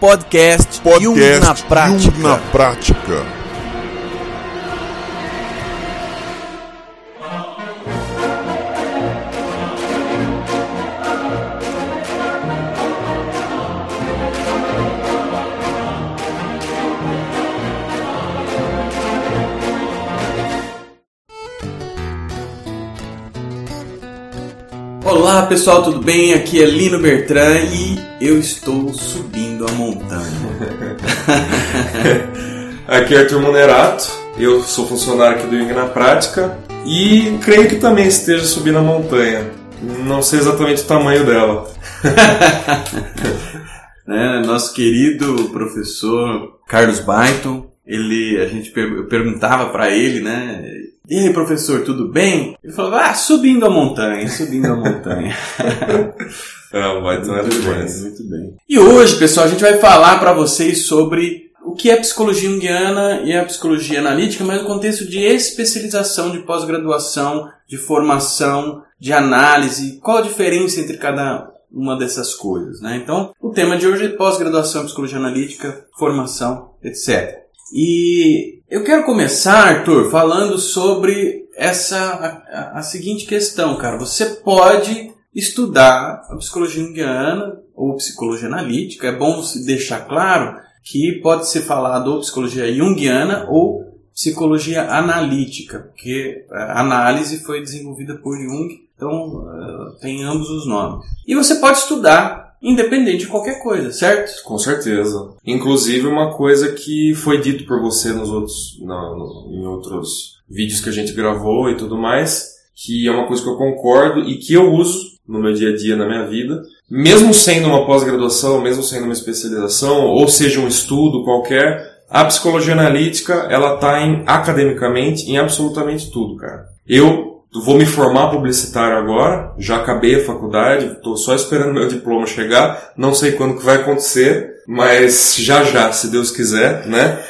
Podcast, Podcast Jung na prática. Jung na prática. Olá pessoal, tudo bem? Aqui é Lino Bertrand e eu estou subindo a montanha. Aqui é Arthur Monerato, eu sou funcionário aqui do Jung na Prática e creio que também esteja subindo a montanha. Não sei exatamente o tamanho dela. né? Nosso querido professor Carlos Byton, ele, a gente per- perguntava para ele, né? E aí, professor, tudo bem? Ele falou, ah, subindo a montanha, subindo a montanha. Ah, vai Muito bem, demais. muito bem. E hoje, pessoal, a gente vai falar para vocês sobre o que é psicologia junguiana e a psicologia analítica, mas no contexto de especialização, de pós-graduação, de formação, de análise, qual a diferença entre cada uma dessas coisas, né? Então, o tema de hoje é pós-graduação em psicologia analítica, formação, etc. E eu quero começar, Arthur, falando sobre essa a, a- seguinte questão, cara. Você pode estudar a psicologia junguiana ou psicologia analítica. É bom se deixar claro que pode ser falado ou psicologia junguiana ou psicologia analítica, porque a análise foi desenvolvida por Jung, então eh, tem ambos os nomes. E você pode estudar independente de qualquer coisa, certo? Com certeza. Inclusive uma coisa que foi dito por você nos outros, na- no- em outros vídeos que a gente gravou e tudo mais, que é uma coisa que eu concordo e que eu uso no meu dia a dia, na minha vida. Mesmo sendo uma pós-graduação, mesmo sendo uma especialização, ou seja um estudo qualquer, a psicologia analítica, ela tá em, academicamente, em absolutamente tudo, cara. Eu vou me formar publicitário agora, já acabei a faculdade, estou só esperando meu diploma chegar, não sei quando que vai acontecer, mas já já, se Deus quiser, né?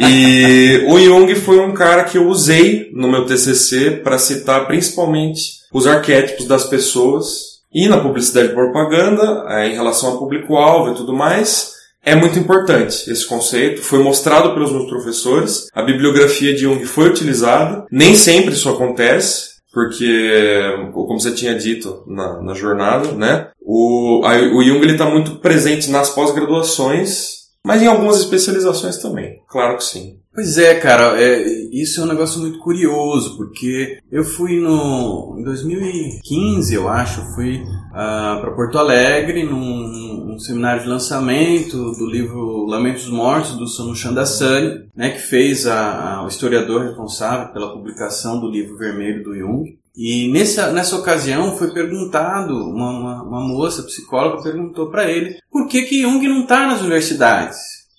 E o Jung foi um cara que eu usei no meu TCC para citar principalmente os arquétipos das pessoas e na publicidade e propaganda, eh, em relação ao público-alvo e tudo mais. É muito importante esse conceito, foi mostrado pelos meus professores, a bibliografia de Jung foi utilizada, nem sempre isso acontece, porque, como você tinha dito na, na jornada, né, o, a- o Jung está muito presente nas pós-graduações, mas em algumas especializações também, claro que sim. Pois é, cara, é, isso é um negócio muito curioso, porque eu fui no. Em 2015, eu acho, fui para Porto Alegre num, num seminário de lançamento do livro Lamentos Mortos, do Sonu Chandassani, né, que fez a, a- o historiador responsável pela publicação do livro vermelho do Jung. E nessa, nessa ocasião foi perguntado, uma, uma, uma moça psicóloga perguntou para ele por que, que Jung não está nas universidades.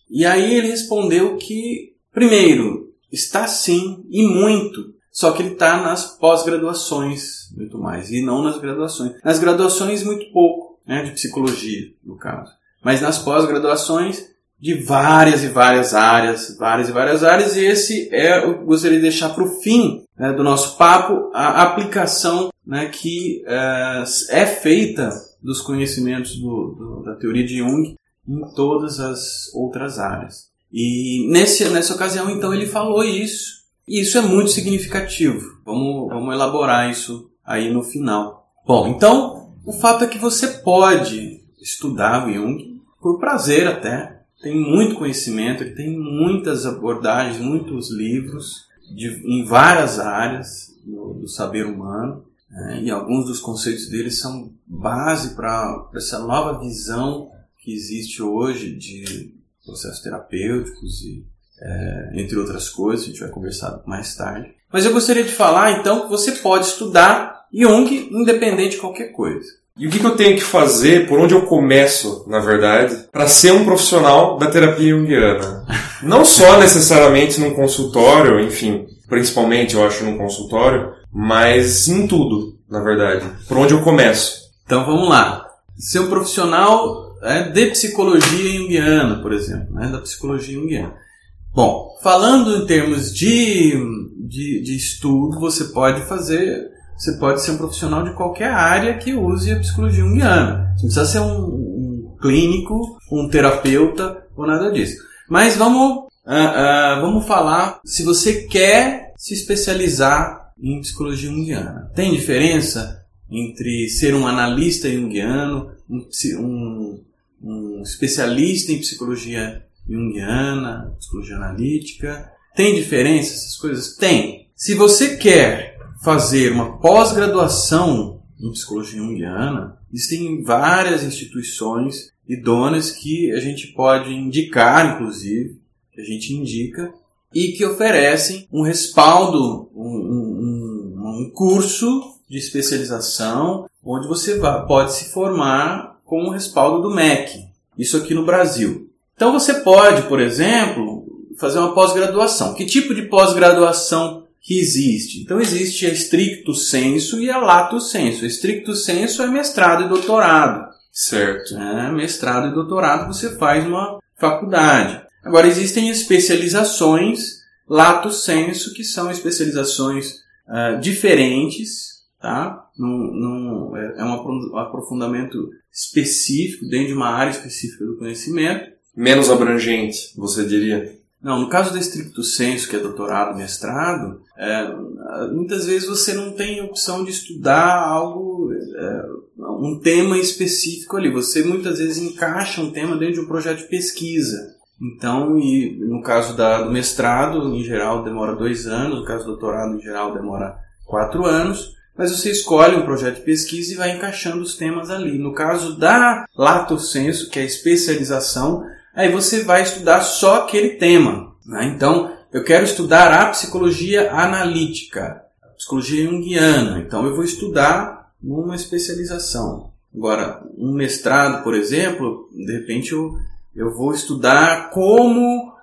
E aí ele respondeu que Primeiro, está sim, e muito. Só que ele está nas pós-graduações, muito mais, e não nas graduações. Nas graduações, muito pouco, né, de psicologia, no caso. Mas nas pós-graduações, de várias e várias áreas, várias e várias áreas, e esse é, eu gostaria de deixar para o fim né, do nosso papo, a aplicação né, que eh, é feita dos conhecimentos do- do- da teoria de Jung em todas as outras áreas. E nesse, nessa ocasião, então, ele falou isso. E isso é muito significativo. Vamos, vamos elaborar isso aí no final. Bom, então, o fato é que você pode estudar o Jung por prazer até. Tem muito conhecimento, tem muitas abordagens, muitos livros de, em várias áreas do, do saber humano. né? e alguns dos conceitos dele são base para essa nova visão que existe hoje de processos terapêuticos e é, entre outras coisas, a gente vai conversar mais tarde. Mas eu gostaria de falar então que você pode estudar Jung independente de qualquer coisa. E o que, que eu tenho que fazer, por onde eu começo, na verdade, para ser um profissional da terapia junguiana? Não só necessariamente num consultório, enfim, principalmente eu acho num consultório, mas em tudo, na verdade. Por onde eu começo? Então vamos lá. Ser um profissional é, de psicologia junguiana, por exemplo, né, da psicologia junguiana. Bom, falando em termos de, de, de estudo, você pode fazer você pode ser um profissional de qualquer área que use a psicologia junguiana. Você não precisa ser um, um, clínico, um terapeuta ou nada disso. Mas vamos, uh, uh, vamos falar se você quer se especializar em psicologia junguiana. Tem diferença entre ser um analista junguiano, um, um, um especialista em psicologia junguiana, psicologia analítica? Tem diferença essas coisas? Tem. Se você quer fazer uma pós-graduação em psicologia junguiana, existem várias instituições idôneas que a gente pode indicar, inclusive, que a gente indica, e que oferecem um respaldo, um, um, um curso de especialização onde você pode se formar com o respaldo do MEC. Isso aqui no Brasil. Então você pode, por exemplo, fazer uma pós-graduação. Que tipo de pós-graduação que existe? Então existe a stricto senso e a lato senso. A stricto senso é mestrado e doutorado. Certo. É, mestrado e doutorado você faz numa faculdade. Agora existem especializações lato senso, que são especializações uh, diferentes, tá? Num, num, é, é um aprofundamento específico dentro de uma área específica do conhecimento. Menos abrangente, você diria? Não, no caso do estricto senso, que é doutorado, mestrado, é, muitas vezes você não tem opção de estudar algo, é, um tema específico ali. Você muitas vezes encaixa um tema dentro de um projeto de pesquisa. Então, e no caso da, do mestrado, em geral demora dois anos, no caso do doutorado, em geral demora quatro anos, mas você escolhe um projeto de pesquisa e vai encaixando os temas ali. No caso da lato senso, que é a especialização, aí você vai estudar só aquele tema. Né? Então, eu quero estudar a psicologia analítica, a psicologia junguiana, então eu vou estudar uma especialização. Agora, um mestrado, por exemplo, de repente eu, eu vou estudar como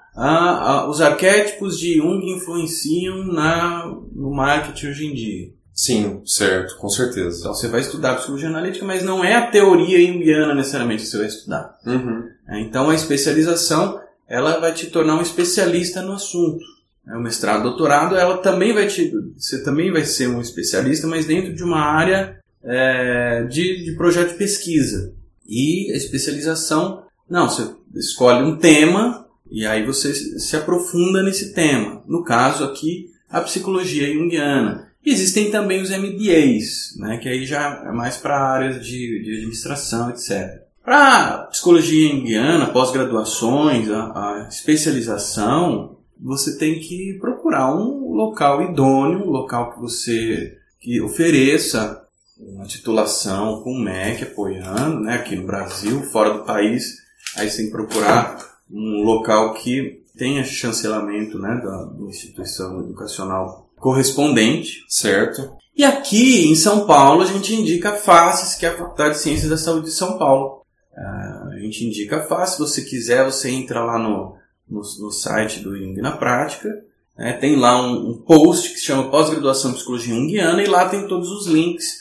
os arquétipos de Jung influenciam na, no marketing hoje em dia. Sim, certo, com certeza. Então você vai estudar psicologia analítica, mas não é a teoria junguiana necessariamente que você vai estudar. Uhum. É, então a especialização ela vai te tornar um especialista no assunto. É, o mestrado, doutorado, ela também vai te, você também vai ser um especialista, mas dentro de uma área é, de, de projeto de pesquisa. E a especialização, não, você escolhe um tema e aí você se aprofunda nesse tema. No caso aqui, a psicologia junguiana. Existem também os MBAs, né, que aí já é mais para áreas de, de administração, etc. Para psicologia indiana, pós-graduações, a, a, especialização, você tem que procurar um local idôneo, um local que você que ofereça uma titulação com o MEC apoiando, né, aqui no Brasil, fora do país, aí você tem que procurar um local que tenha chancelamento né, da, da instituição educacional correspondente. Certo. E aqui em São Paulo a gente indica a FACES, que é a Faculdade de Ciências da Saúde de São Paulo. Uh, a gente indica fácil, se você quiser, você entra lá no, no, no site do Jung na Prática, né? tem lá um, um, post que se chama Pós-Graduação em Psicologia Junguiana e lá tem todos os links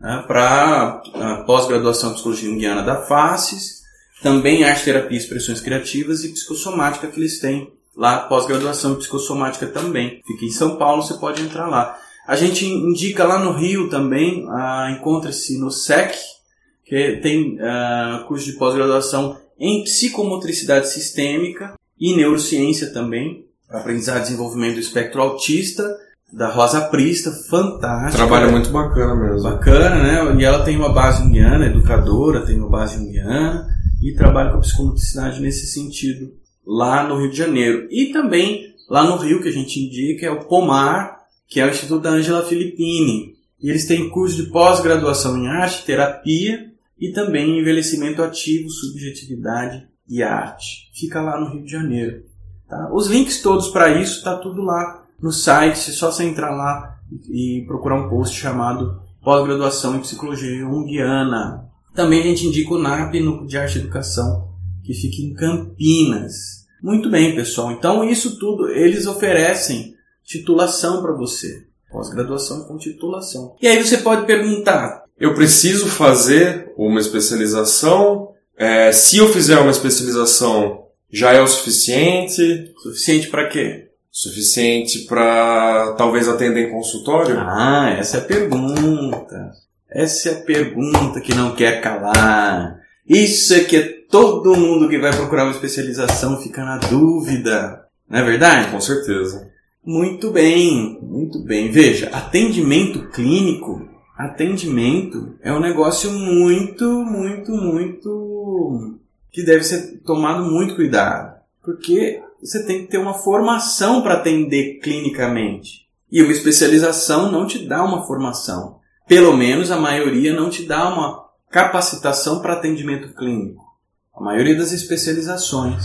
né, para a pós-graduação em Psicologia Junguiana da FACES, também Arte, Terapia, Expressões Criativas e Psicossomática que eles têm lá, pós-graduação em Psicossomática também. Fica em São Paulo, você pode entrar lá. A gente indica lá no Rio também, ah, encontra-se no SEC, que tem uh, curso de pós-graduação em psicomotricidade sistêmica e neurociência também, aprendizado e desenvolvimento do espectro autista, da Rosa Prista, fantástica. Trabalho muito bacana mesmo. Bacana, né? E ela tem uma base junguiana, educadora, tem uma base junguiana e trabalha com a psicomotricidade nesse sentido lá no Rio de Janeiro. E também lá no Rio, que a gente indica, é o POMAR, que é o Instituto da Angela Filippini. E eles têm curso de pós-graduação em arte, terapia e também envelhecimento ativo, subjetividade e arte. Fica lá no Rio de Janeiro. Tá? Os links todos para isso tá tudo lá no site, é só você entrar lá e procurar um post chamado Pós-graduação em Psicologia Junguiana. Também a gente indica o NAP, Núcleo de Arte e Educação, que fica em Campinas. Muito bem, pessoal. Então, isso tudo, eles oferecem titulação para você. Pós-graduação com titulação. E aí você pode perguntar, eu preciso fazer uma especialização. É, se eu fizer uma especialização, já é o suficiente? Suficiente para quê? Suficiente para talvez atender em consultório? Ah, essa é a pergunta. Essa é a pergunta que não quer calar. Isso é que é todo mundo que vai procurar uma especialização fica na dúvida. Não é verdade? Com certeza. Muito bem, muito bem. Veja, atendimento clínico, atendimento é um negócio muito, muito, muito que deve ser tomado muito cuidado, porque você tem que ter uma formação para atender clinicamente. E uma especialização não te dá uma formação. Pelo menos a maioria não te dá uma capacitação para atendimento clínico. A maioria das especializações,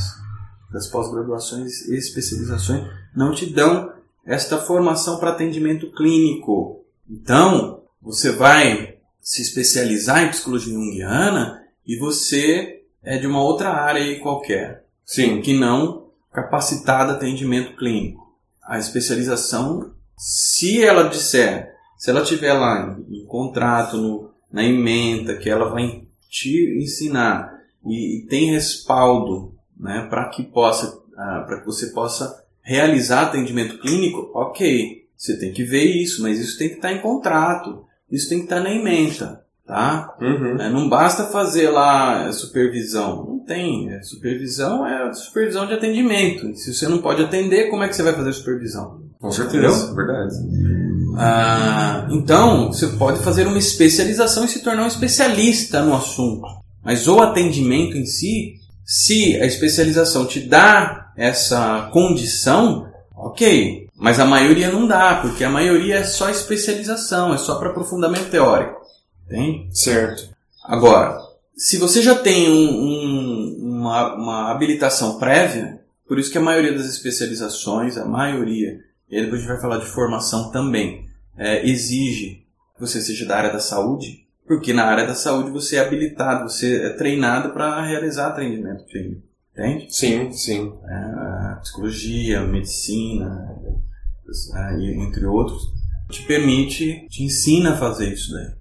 das pós-graduações e especializações, não te dão esta formação para atendimento clínico. Então, você vai se especializar em psicologia junguiana e você é de uma outra área qualquer. Sim. Que não capacitada atendimento clínico. A especialização, se ela disser, se ela tiver lá em, em contrato, no, na emenda, que ela vai te ensinar e, e tem respaldo né, para que possa, uh, para que você possa realizar atendimento clínico, ok, você tem que ver isso, mas isso tem que estar em contrato, isso tem que estar na emenda, tá? Uhum. É, não basta fazer lá supervisão, não tem. É, supervisão é supervisão de atendimento. Se você não pode atender, como é que você vai fazer supervisão? Com certeza, verdade. Ah, então, você pode fazer uma especialização e se tornar um especialista no assunto. Mas o atendimento em si, se a especialização te dá essa condição, ok. Mas a maioria não dá, porque a maioria é só especialização, é só para aprofundamento teórico. Entende? Certo. Agora, se você já tem um, um, uma, uma habilitação prévia, por isso que a maioria das especializações, a maioria, e depois a gente vai falar de formação também, é, exige que você seja da área da saúde, porque na área da saúde você é habilitado, você é treinado para realizar atendimento clínico. Entende? Sim, sim. É, psicologia, medicina, entre outros, te permite, te ensina a fazer isso daí.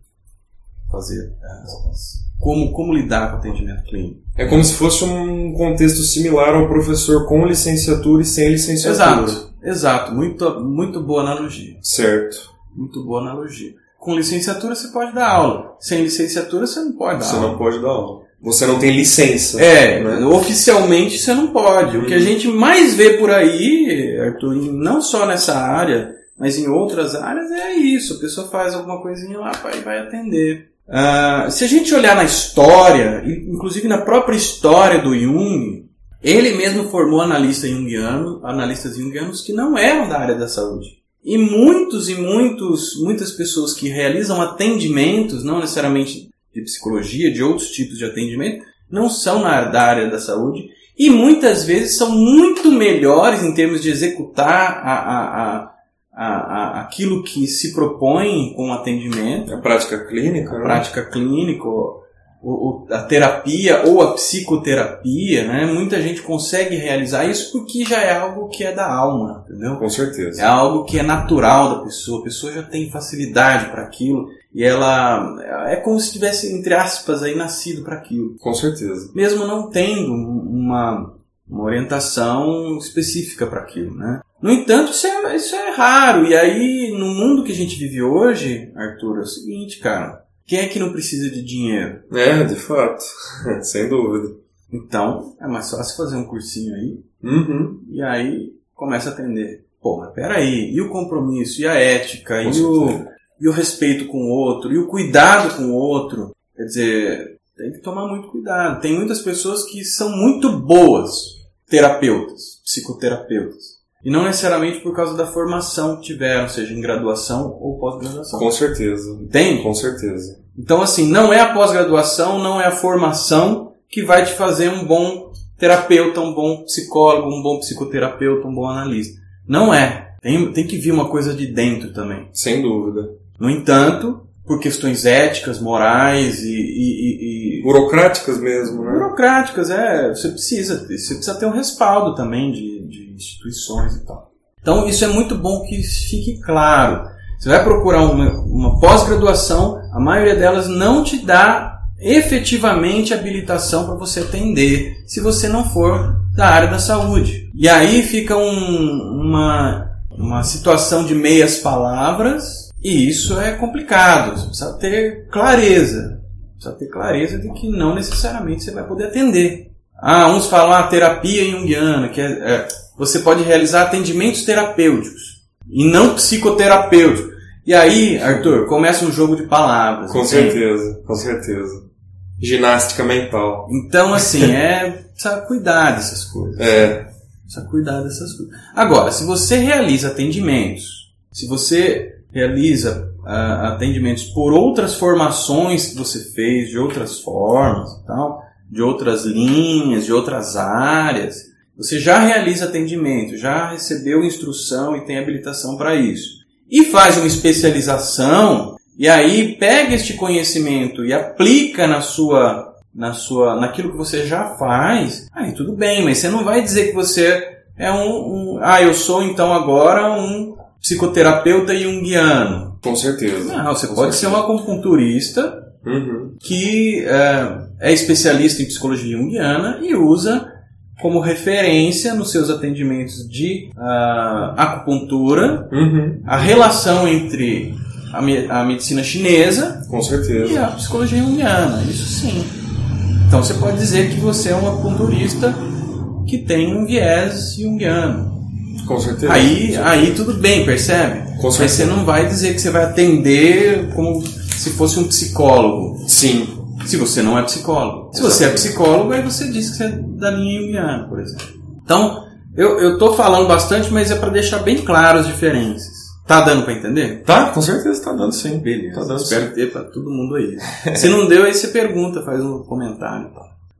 Fazer é, como, como lidar com o atendimento clínico. É como se fosse um contexto similar ao professor com licenciatura e sem licenciatura. Exato, exato. Muito, muito boa analogia. Certo. Muito boa analogia. Com licenciatura você pode dar aula. Sem licenciatura você não pode dar Você aula. não pode dar aula. Você não tem licença. É, né? oficialmente você não pode. O que a Uhum. gente mais vê por aí, Arthur, não só nessa área, mas em outras áreas, é isso. A pessoa faz alguma coisinha lá e vai atender. Ah, se a gente olhar na história, inclusive na própria história do Jung, ele mesmo formou analista junguiano, analistas junguianos que não eram da área da saúde. E muitos e muitos, muitas pessoas que realizam atendimentos, não necessariamente de psicologia, de outros tipos de atendimento, não são na área- da área da saúde e muitas vezes são muito melhores em termos de executar a, a, a, a, a- aquilo que se propõe com o atendimento, A prática clínica, a né? prática clínica, o- a terapia ou a psicoterapia, né? Muita gente consegue realizar isso porque já é algo que é da alma, entendeu? Com certeza. É algo que é natural da pessoa, a pessoa já tem facilidade para aquilo e ela é como se tivesse, entre aspas, aí nascido para aquilo. Com certeza. Mesmo não tendo uma, uma orientação específica para aquilo, né? No entanto, isso é, isso é raro. E aí, no mundo que a gente vive hoje, Arthur, é o seguinte, cara. Quem é que não precisa de dinheiro? É, de fato. Sem dúvida. Então, é mais fácil fazer um cursinho aí Uhum. E aí começa a atender. Pô, mas peraí, e o compromisso, e a ética, Com e o, e o respeito com o outro, e o cuidado com o outro? Quer dizer, tem que tomar muito cuidado. Tem muitas pessoas que são muito boas terapeutas, psicoterapeutas. E não necessariamente por causa da formação que tiveram, seja em graduação ou pós-graduação. Com certeza. Entende? Com certeza. Então, assim, não é a pós-graduação, não é a formação que vai te fazer um bom terapeuta, um bom psicólogo, um bom psicoterapeuta, um bom analista. Não é. Tem, tem que vir uma coisa de dentro também. Sem dúvida. No entanto, por questões éticas, morais e, e- e- Burocráticas mesmo, né? burocráticas, é, você precisa, você precisa ter um respaldo também de, de instituições e tal. Então isso é muito bom que fique claro. Você vai procurar uma, uma pós-graduação, a maioria delas não te dá efetivamente habilitação para você atender, se você não for da área da saúde. E aí fica um- uma, uma situação de meias palavras, e isso é complicado. Você precisa ter clareza. Precisa ter clareza de que não necessariamente você vai poder atender. Ah, uns falam a ah, terapia junguiana, que é, é, você pode realizar atendimentos terapêuticos e não psicoterapêuticos. E aí, Arthur, começa um jogo de palavras. Com assim. certeza, com certeza. Ginástica mental. Então, assim, é. Precisa cuidar dessas coisas. É. Precisa cuidar dessas coisas. Agora, se você realiza atendimentos, se você realiza uh, atendimentos por outras formações que você fez, de outras formas e tal, de outras linhas, de outras áreas, você já realiza atendimento, já recebeu instrução e tem habilitação para isso. E faz uma especialização e aí pega este conhecimento e aplica na sua na sua naquilo que você já faz. Aí tudo bem, mas você não vai dizer que você é um, um ah, eu sou então agora um psicoterapeuta junguiano. Com certeza. Não, você Com pode certeza. ser um acupunturista uhum. que é, é, especialista em psicologia junguiana e usa como referência nos seus atendimentos de uh, acupuntura uhum. a relação entre a, me a, medicina chinesa Com certeza. e a psicologia junguiana. Isso sim. Então você pode dizer que você é um acupunturista que tem um viés junguiano. Com certeza. Aí, aí tudo bem, percebe? Com Mas certeza. você não vai dizer que você vai atender como se fosse um psicólogo. Sim. Se você não é psicólogo. Se você é psicólogo, aí você diz que você é da linha junguiana, por exemplo. Então, eu, eu tô falando bastante, mas é para deixar bem claro as diferenças. Tá dando para entender? Tá, com certeza tá dando sim. Beleza. Tá dando Espero ter para todo mundo aí. Se não deu, aí você pergunta, faz um comentário.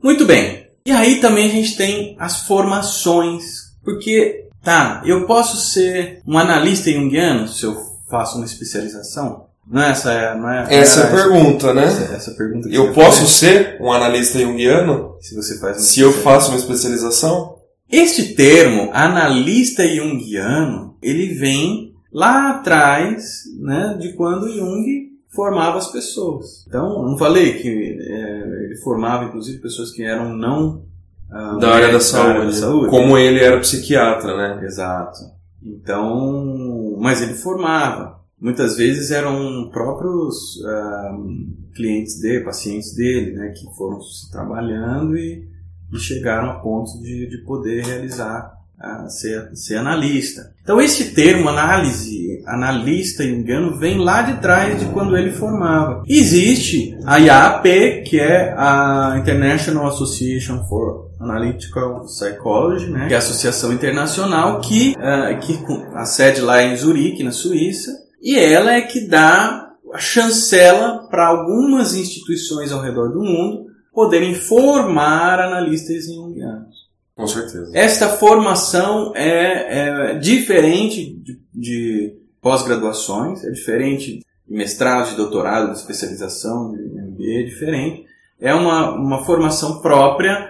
Muito bem. E aí também a gente tem as formações. Porque Tá, eu posso ser um analista junguiano se eu faço uma especialização? Não é essa, não é, essa é a pergunta, né? Essa, essa pergunta eu posso faz, ser um analista junguiano se você faz uma se eu faço uma especialização? Este termo, analista junguiano, ele vem lá atrás, né, de quando Jung formava as pessoas. Então, não falei que é, ele formava inclusive pessoas que eram não ah, da, área da, saúde, área da saúde. Como ele era psiquiatra, né? Exato. Então, mas ele formava. Muitas vezes eram próprios uh, clientes dele, pacientes dele, né, que foram se trabalhando e, e chegaram a ponto de, de poder realizar, uh, ser, ser analista. Então, esse termo, análise, analista engano, vem lá de trás de quando ele formava. Existe a IAP, que é a International Association for Analytical Psychology, né, que é a associação internacional que, uh, que a sede lá é em Zurique, na Suíça, e ela é que dá a chancela para algumas instituições ao redor do mundo poderem formar analistas junguianos. Com certeza. Esta formação é, é diferente de, de pós-graduações, é diferente de mestrado, de doutorado, de especialização, de MBA, é diferente. É uma, uma formação própria,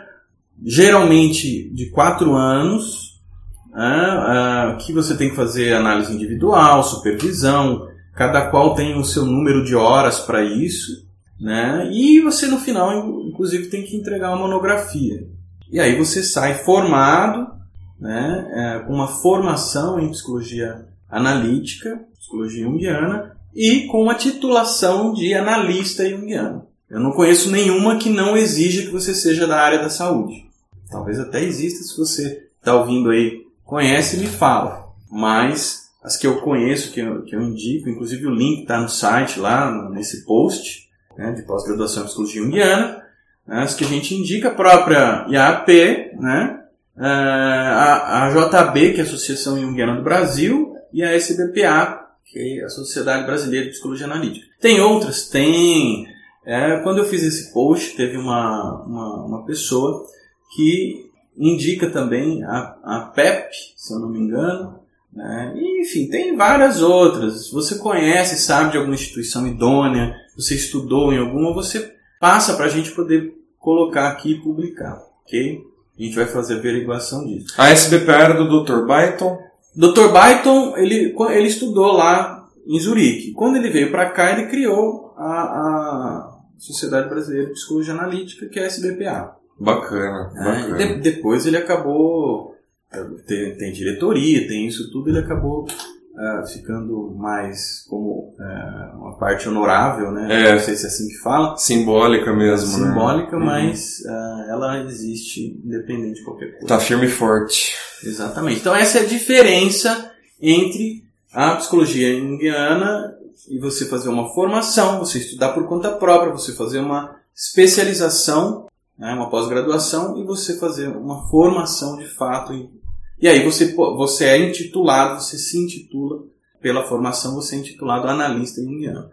geralmente de quatro anos, ah, ah, que você tem que fazer análise individual, supervisão, cada qual tem o seu número de horas para isso, né? E você no final, inclusive, tem que entregar uma monografia. E aí você sai formado, né? É, com uma formação em psicologia analítica, psicologia junguiana, e com uma titulação de analista junguiano. Eu não conheço nenhuma que não exija que você seja da área da saúde. Talvez até exista se você está ouvindo aí conhece me fala. Mas as que eu conheço, que eu, que eu indico, inclusive o link está no site lá, nesse post, né, de pós-graduação em psicologia junguiana, né, as que a gente indica, a própria IAP, né, a, a JB, que é a Associação Junguiana do Brasil, e a SBPA, que é a Sociedade Brasileira de Psicologia Analítica. Tem outras? Tem. É, quando eu fiz esse post, teve uma, uma, uma pessoa que indica também a, a PEP, se eu não me engano. Né? E, enfim, tem várias outras. Se você conhece, sabe de alguma instituição idônea, você estudou em alguma, você passa para a gente poder colocar aqui e publicar, ok? A gente vai fazer a averiguação disso. A SBPA era do Dr. Byton? Dr. Byton, ele, ele estudou lá em Zurique. Quando ele veio para cá, ele criou a, a Sociedade Brasileira de Psicologia Analítica, que é a SBPA. Bacana, bacana. De, depois ele acabou. Tem, tem, diretoria, tem isso tudo, ele acabou uh, ficando mais como uh, uma parte honorável, né? É. Não sei se é assim que fala. Simbólica mesmo, né? Simbólica, Uhum. mas uh, ela existe independente de qualquer coisa. Tá firme e forte. Exatamente. Então essa é a diferença entre a psicologia junguiana e você fazer uma formação, você estudar por conta própria, você fazer uma especialização, né, uma pós-graduação e você fazer uma formação de fato. E, e aí você, você é intitulado, você se intitula pela formação, você é intitulado analista junguiano.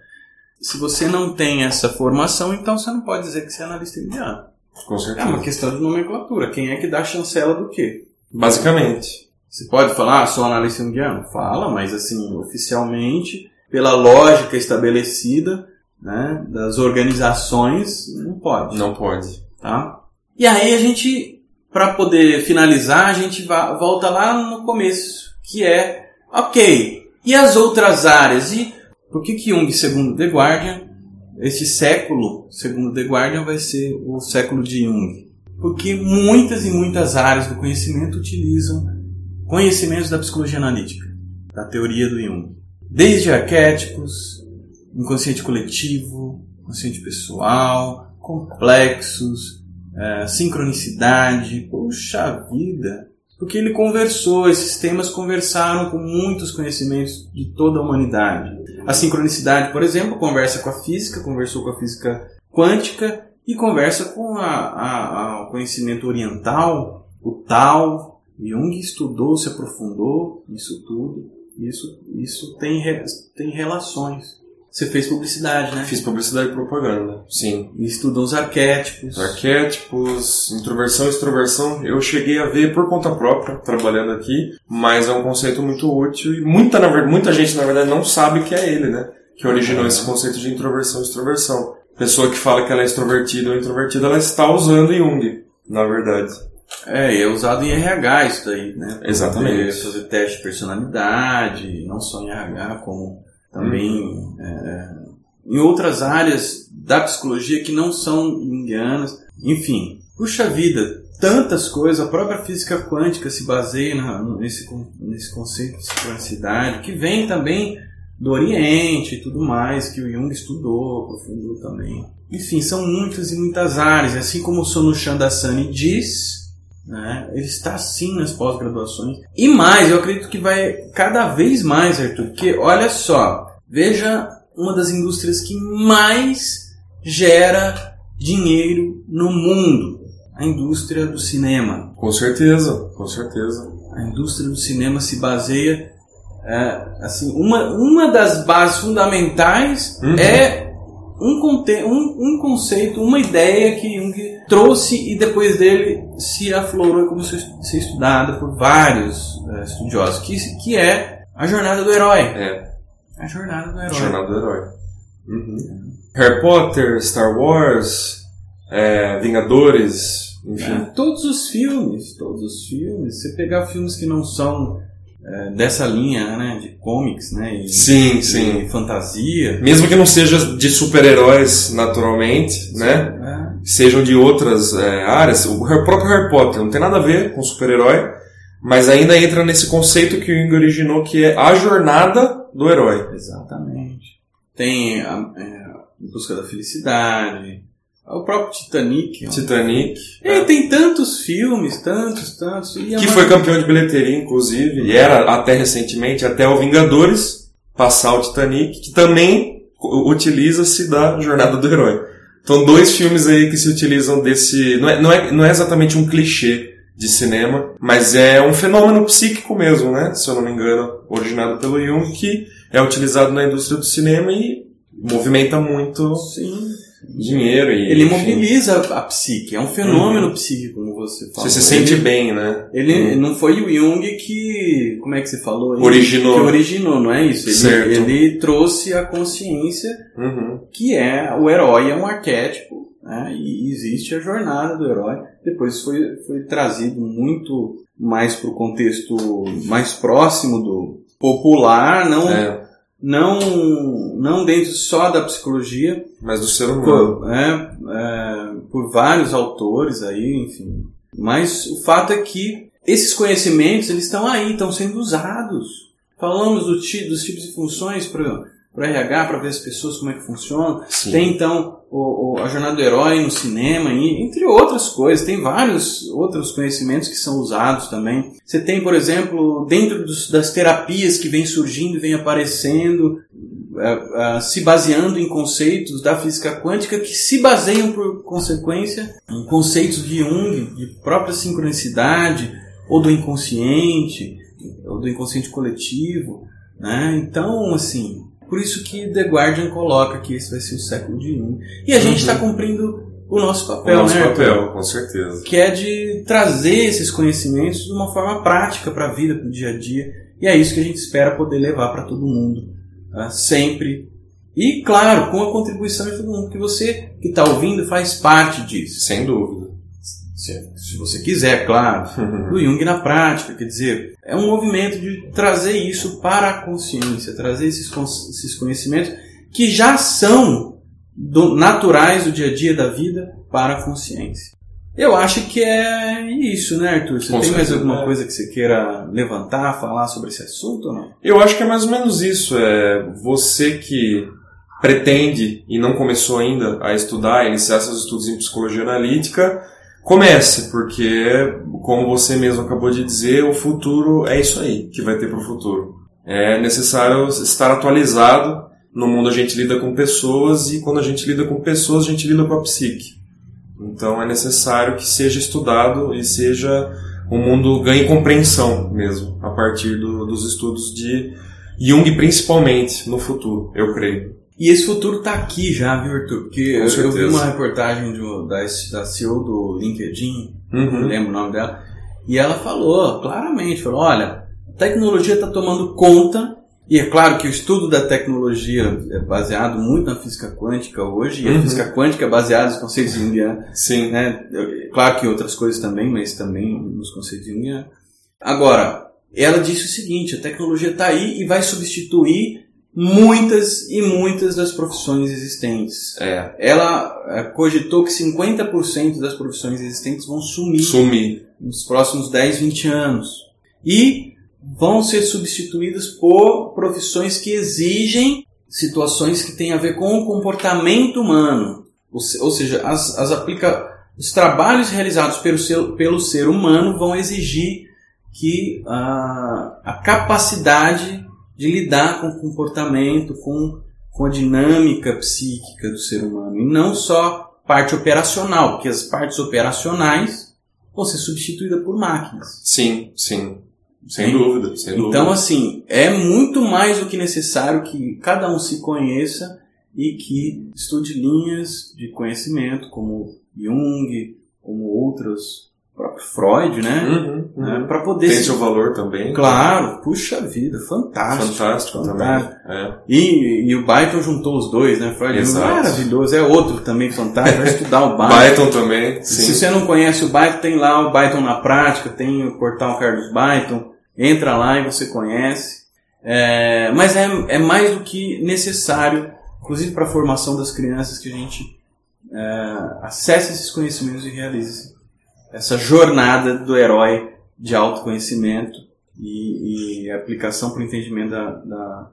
Se você não tem essa formação, então você não pode dizer que você é analista junguiano. Com É certeza. uma questão de nomenclatura. Quem é que dá chancela do quê? Basicamente. Você pode falar, ah, sou analista junguiano? Fala, mas assim, oficialmente, pela lógica estabelecida né, das organizações, não pode. Não pode. Tá? E aí a gente, para poder finalizar, a gente volta lá no começo, que é, ok, e as outras áreas? E por que que Jung, segundo The Guardian, este século, segundo The Guardian, vai ser o século de Jung? Porque muitas e muitas áreas do conhecimento utilizam conhecimentos da psicologia analítica, da teoria do Jung. Desde arquétipos, inconsciente coletivo, consciente pessoal, complexos, eh, sincronicidade, puxa vida. Porque ele conversou, esses temas conversaram com muitos conhecimentos de toda a humanidade. A sincronicidade, por exemplo, conversa com a física, conversou com a física quântica e conversa com a, a- a- o conhecimento oriental, o Tao. Jung estudou, se aprofundou nisso tudo. Isso, isso tem, tem relações. Você fez publicidade, né? Fiz publicidade e propaganda. Sim. E estudou os arquétipos. Arquétipos, introversão, extroversão, eu cheguei a ver por conta própria, trabalhando aqui, mas é um conceito muito útil e muita, muita gente, na verdade, não sabe que é ele, né? Que originou esse conceito de introversão e extroversão. Pessoa que fala que ela é extrovertida ou introvertida, ela está usando Jung, na verdade. É, e é usado em RH isso daí, né? Pra Exatamente. Fazer teste de personalidade, não só em RH, como também é, em outras áreas da psicologia que não são junguianas. Enfim, puxa vida, tantas coisas. A própria física quântica se baseia na- nesse, nesse conceito de sincronicidade, que vem também do Oriente e tudo mais, que o Jung estudou, aprofundou também. Enfim, são muitas e muitas áreas. Assim como o Sonu Chandasani diz, né, ele está sim nas pós-graduações. E mais, eu acredito que vai cada vez mais, Arthur, porque olha só, veja uma das indústrias que mais gera dinheiro no mundo, a indústria do cinema. Com certeza, com certeza. A indústria do cinema se baseia, é, assim, uma, uma das bases fundamentais Uhum. é um, conte- um, um conceito, uma ideia que Jung trouxe e depois dele se aflorou e começou a ser estudada por vários é, estudiosos, que, que é a jornada do herói. É, A jornada do herói. Jornada do Herói. Uhum. Harry Potter, Star Wars, é, Vingadores, enfim. É, todos os filmes, todos os filmes, você pegar filmes que não são é, dessa linha, né, de comics, né, e, Sim, e sim. fantasia, Mesmo que não seja de super-heróis naturalmente, né? é, Sejam de outras é, áreas. O próprio Harry Potter não tem nada a ver com super-herói, mas ainda entra nesse conceito que o Jung originou, que é a jornada do herói. Exatamente. Tem a, é, Busca da Felicidade, o próprio Titanic. Titanic, É, tem tantos filmes, tantos, tantos. que ma- foi campeão de bilheteria, inclusive, e era até recentemente, até o Vingadores, passar o Titanic, que também utiliza-se da jornada do herói. Então, dois filmes aí que se utilizam desse. Não é, não é, não é exatamente um clichê de cinema, mas é um fenômeno psíquico mesmo, né? Se eu não me engano, originado pelo Jung, que é utilizado na indústria do cinema e movimenta muito Sim. dinheiro. E, Ele enfim, mobiliza a psique, é um fenômeno psíquico, como você falou. Você se sente Ele- bem, né? Ele não foi o Jung que, como é que você falou? aí? Originou. Que originou, não é isso? Ele, Certo. ele trouxe a consciência Uhum. que é o herói é um arquétipo, né? E existe a jornada do herói. Depois foi, foi trazido muito mais para o contexto mais próximo do popular, não, É, não, não dentro só da psicologia, mas do ser humano. por, é, é, por vários autores aí, enfim. Mas o fato é que esses conhecimentos eles estão aí, estão sendo usados. falamos do dos tipos de funções para RH, para ver as pessoas como é que funcionam. Sim. Tem então o, o- a jornada do herói no cinema, e, entre outras coisas. Tem vários outros conhecimentos que são usados também. Você tem, por exemplo, dentro dos- das terapias que vem surgindo e vem aparecendo, eh, ah, se baseando em conceitos da física quântica que se baseiam, por consequência, em conceitos de Jung, de própria sincronicidade, ou do inconsciente, ou do inconsciente coletivo. Né? Então, assim, por isso que The Guardian coloca que esse vai ser o século de Jung. E a gente Uhum. está cumprindo o nosso O papel, nosso né? Papel, com certeza. que é de trazer esses conhecimentos de uma forma prática para a vida, para o dia a dia. E é isso que a gente espera poder levar para todo mundo, tá? sempre. E, claro, com a contribuição de todo mundo, que você que está ouvindo faz parte disso. Sem dúvida. Se, você quiser, claro. Do Jung na prática, quer dizer, é um movimento de trazer isso para a consciência, trazer esses, esses conhecimentos que já são do- naturais do dia a dia da vida para a consciência. Eu acho que é isso, né, Arthur? Você Com tem mais alguma é. coisa que você queira levantar, falar sobre esse assunto ou não? Eu acho que é mais ou menos isso. É você que pretende e não começou ainda a estudar, iniciar seus estudos em psicologia analítica, comece, porque, como você mesmo acabou de dizer, o futuro é isso aí que vai ter para o futuro. É necessário estar atualizado. No mundo a gente lida com pessoas e quando a gente lida com pessoas, a gente lida com a psique. Então é necessário que seja estudado e seja o mundo ganhe compreensão mesmo a partir do- dos estudos de Jung principalmente no futuro, eu creio. E esse futuro está aqui já, viu, Arthur? Porque eu, eu vi uma reportagem do- da, da CEO do LinkedIn, não Uhum. lembro o nome dela, e ela falou claramente, falou, olha, a tecnologia está tomando conta, e é claro que o estudo da tecnologia é baseado muito na física quântica hoje, e a Uhum. física quântica é baseada nos conceitos junguianos, Sim. né? Claro que outras coisas também, mas também nos conceitos junguianos. Agora, ela disse o seguinte, a tecnologia está aí e vai substituir muitas e muitas das profissões existentes. É, Ela eh, cogitou que 50% das profissões existentes vão sumir sumir. nos próximos 10, 20 anos. E vão ser substituídas por profissões que exigem situações que têm a ver com o comportamento humano. Ou seja, as, as aplica os trabalhos realizados pelo ser, pelo ser humano vão exigir que a, a capacidade de lidar com o comportamento, com, com a dinâmica psíquica do ser humano. E não só parte operacional, porque as partes operacionais vão ser substituídas por máquinas. Sim, sim. Sem Sim. dúvida, sem dúvida. Então, assim, é muito mais do que necessário que cada um se conheça e que estude linhas de conhecimento, como Jung, como outros, o próprio Freud, né? Uhum, uhum. Para poder. Tem se- seu valor também. Claro, puxa vida, fantástico. Fantástico, fantástico. também. É. E, e o Byton juntou os dois, né? Freud Exato. maravilhoso. É outro também fantástico. Vai estudar o Byton. Byton também, Se sim. você não conhece o Byton, tem lá o Byton na prática, tem o Portal Carlos Byton. Entra lá e você conhece. É, mas é, é mais do que necessário, inclusive para a formação das crianças, que a gente é, acesse esses conhecimentos e realize essa jornada do herói de autoconhecimento e, e aplicação para o entendimento da, da,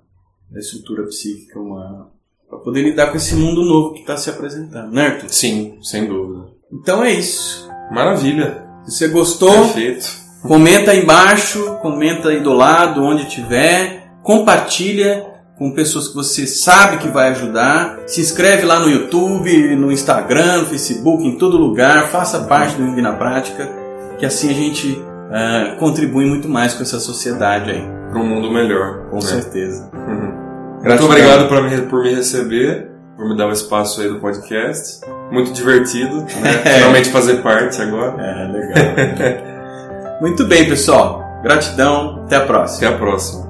da estrutura psíquica humana. Para poder lidar com esse mundo novo que está se apresentando, né, Arthur? Sim, sem dúvida. Então é isso. Maravilha. Se você gostou, Perfeito. comenta aí embaixo, comenta aí do lado, onde tiver, compartilha com pessoas que você sabe que vai ajudar. Se inscreve lá no YouTube, no Instagram, no Facebook, em todo lugar. Faça parte do Ing na Prática, que assim a gente eh, contribui muito mais com essa sociedade aí. Para um mundo melhor. Com né? certeza. Uhum. Muito obrigado por me, por me receber, por me dar o espaço aí do podcast. Muito divertido, né? Finalmente fazer parte agora. É, legal. muito bem, pessoal. Gratidão. Até a próxima. Até a próxima.